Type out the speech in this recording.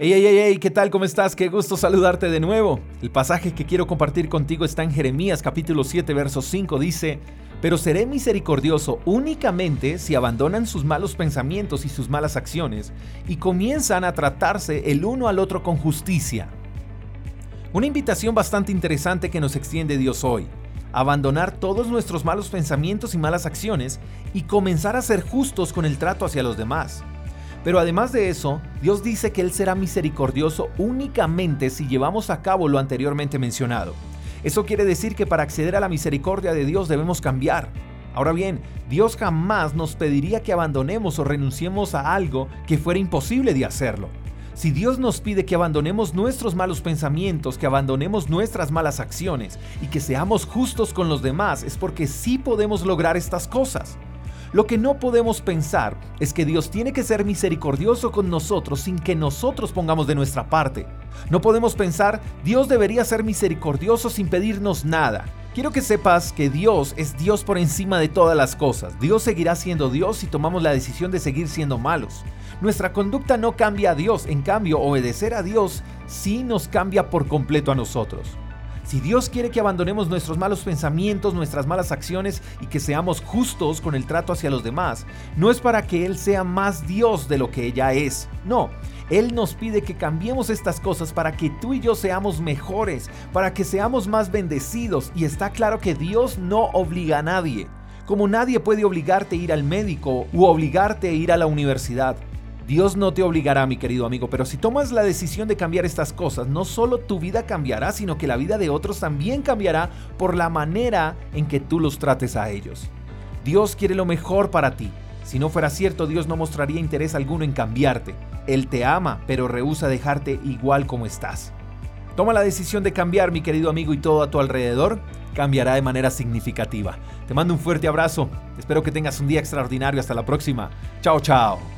Hey, hey, hey, hey, ¿qué tal? ¿Cómo estás? Qué gusto saludarte de nuevo. El pasaje que quiero compartir contigo está en Jeremías capítulo 7, verso 5. Dice, pero seré misericordioso únicamente si abandonan sus malos pensamientos y sus malas acciones y comienzan a tratarse el uno al otro con justicia. Una invitación bastante interesante que nos extiende Dios hoy. Abandonar todos nuestros malos pensamientos y malas acciones y comenzar a ser justos con el trato hacia los demás. Pero además de eso, Dios dice que Él será misericordioso únicamente si llevamos a cabo lo anteriormente mencionado. Eso quiere decir que para acceder a la misericordia de Dios debemos cambiar. Ahora bien, Dios jamás nos pediría que abandonemos o renunciemos a algo que fuera imposible de hacerlo. Si Dios nos pide que abandonemos nuestros malos pensamientos, que abandonemos nuestras malas acciones y que seamos justos con los demás, es porque sí podemos lograr estas cosas. Lo que no podemos pensar es que Dios tiene que ser misericordioso con nosotros sin que nosotros pongamos de nuestra parte. No podemos pensar, Dios debería ser misericordioso sin pedirnos nada. Quiero que sepas que Dios es Dios por encima de todas las cosas. Dios seguirá siendo Dios si tomamos la decisión de seguir siendo malos. Nuestra conducta no cambia a Dios, en cambio, obedecer a Dios sí nos cambia por completo a nosotros. Si Dios quiere que abandonemos nuestros malos pensamientos, nuestras malas acciones y que seamos justos con el trato hacia los demás, no es para que Él sea más Dios de lo que ella es. No, Él nos pide que cambiemos estas cosas para que tú y yo seamos mejores, para que seamos más bendecidos. Y está claro que Dios no obliga a nadie. Como nadie puede obligarte a ir al médico u obligarte a ir a la universidad. Dios no te obligará, mi querido amigo, pero si tomas la decisión de cambiar estas cosas, no solo tu vida cambiará, sino que la vida de otros también cambiará por la manera en que tú los trates a ellos. Dios quiere lo mejor para ti. Si no fuera cierto, Dios no mostraría interés alguno en cambiarte. Él te ama, pero rehúsa dejarte igual como estás. Toma la decisión de cambiar, mi querido amigo, y todo a tu alrededor cambiará de manera significativa. Te mando un fuerte abrazo. Espero que tengas un día extraordinario. Hasta la próxima. Chao, chao.